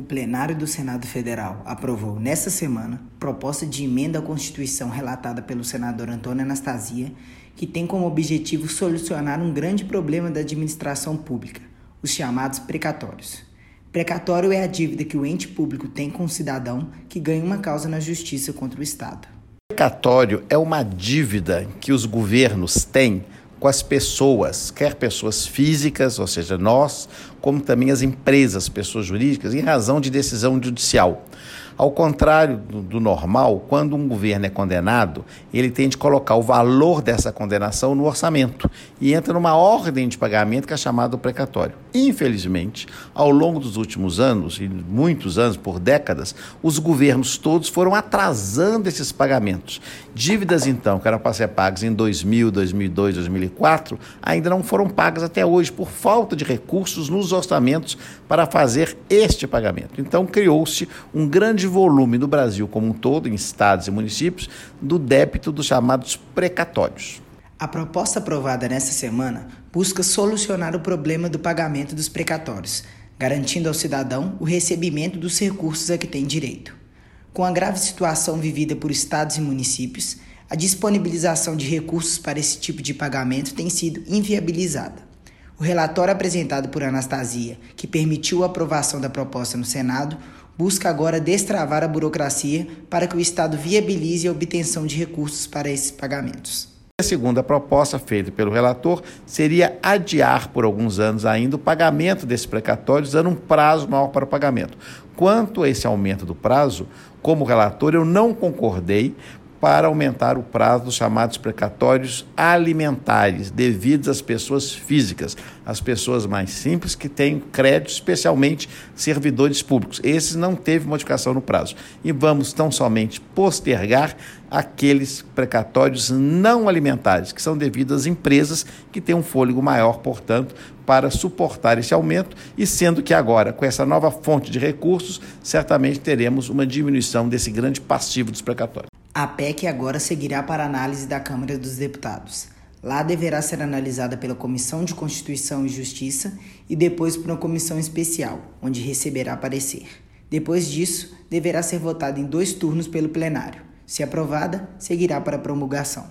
O plenário do Senado Federal aprovou nesta semana proposta de emenda à Constituição relatada pelo senador Antônio Anastasia, que tem como objetivo solucionar um grande problema da administração pública, os chamados precatórios. Precatório é a dívida que o ente público tem com o cidadão que ganha uma causa na justiça contra o Estado. Precatório é uma dívida que os governos têm com as pessoas, quer pessoas físicas, ou seja, nós, como também as empresas, pessoas jurídicas, em razão de decisão judicial. Ao contrário do, do, normal, quando um governo é condenado, ele tem de colocar o valor dessa condenação no orçamento e entra numa ordem de pagamento que é chamado precatório. Infelizmente, ao longo dos últimos anos, e muitos anos, por décadas, os governos todos foram atrasando esses pagamentos. Dívidas, então, que eram para ser pagas em 2000, 2002, 2004, ainda não foram pagas até hoje por falta de recursos nos orçamentos para fazer este pagamento. Então, criou-se um grande volume no Brasil como um todo, em estados e municípios, do débito dos chamados precatórios. A proposta aprovada nesta semana busca solucionar o problema do pagamento dos precatórios, garantindo ao cidadão o recebimento dos recursos a que tem direito. Com a grave situação vivida por estados e municípios, a disponibilização de recursos para esse tipo de pagamento tem sido inviabilizada. O relatório apresentado por Anastasia, que permitiu a aprovação da proposta no Senado, busca agora destravar a burocracia para que o Estado viabilize a obtenção de recursos para esses pagamentos. A segunda proposta feita pelo relator seria adiar por alguns anos ainda o pagamento desses precatórios, dando um prazo maior para o pagamento. Quanto a esse aumento do prazo, como relator, eu não concordei, para aumentar o prazo dos chamados precatórios alimentares, devidos às pessoas físicas, as pessoas mais simples que têm crédito, especialmente servidores públicos. Esses não teve modificação no prazo. E vamos tão somente postergar aqueles precatórios não alimentares, que são devidos às empresas que têm um fôlego maior, portanto, para suportar esse aumento, e sendo que agora, com essa nova fonte de recursos, certamente teremos uma diminuição desse grande passivo dos precatórios. A PEC agora seguirá para análise da Câmara dos Deputados. Lá deverá ser analisada pela Comissão de Constituição e Justiça e depois por uma comissão especial, onde receberá parecer. Depois disso, deverá ser votada em dois turnos pelo plenário. Se aprovada, seguirá para promulgação.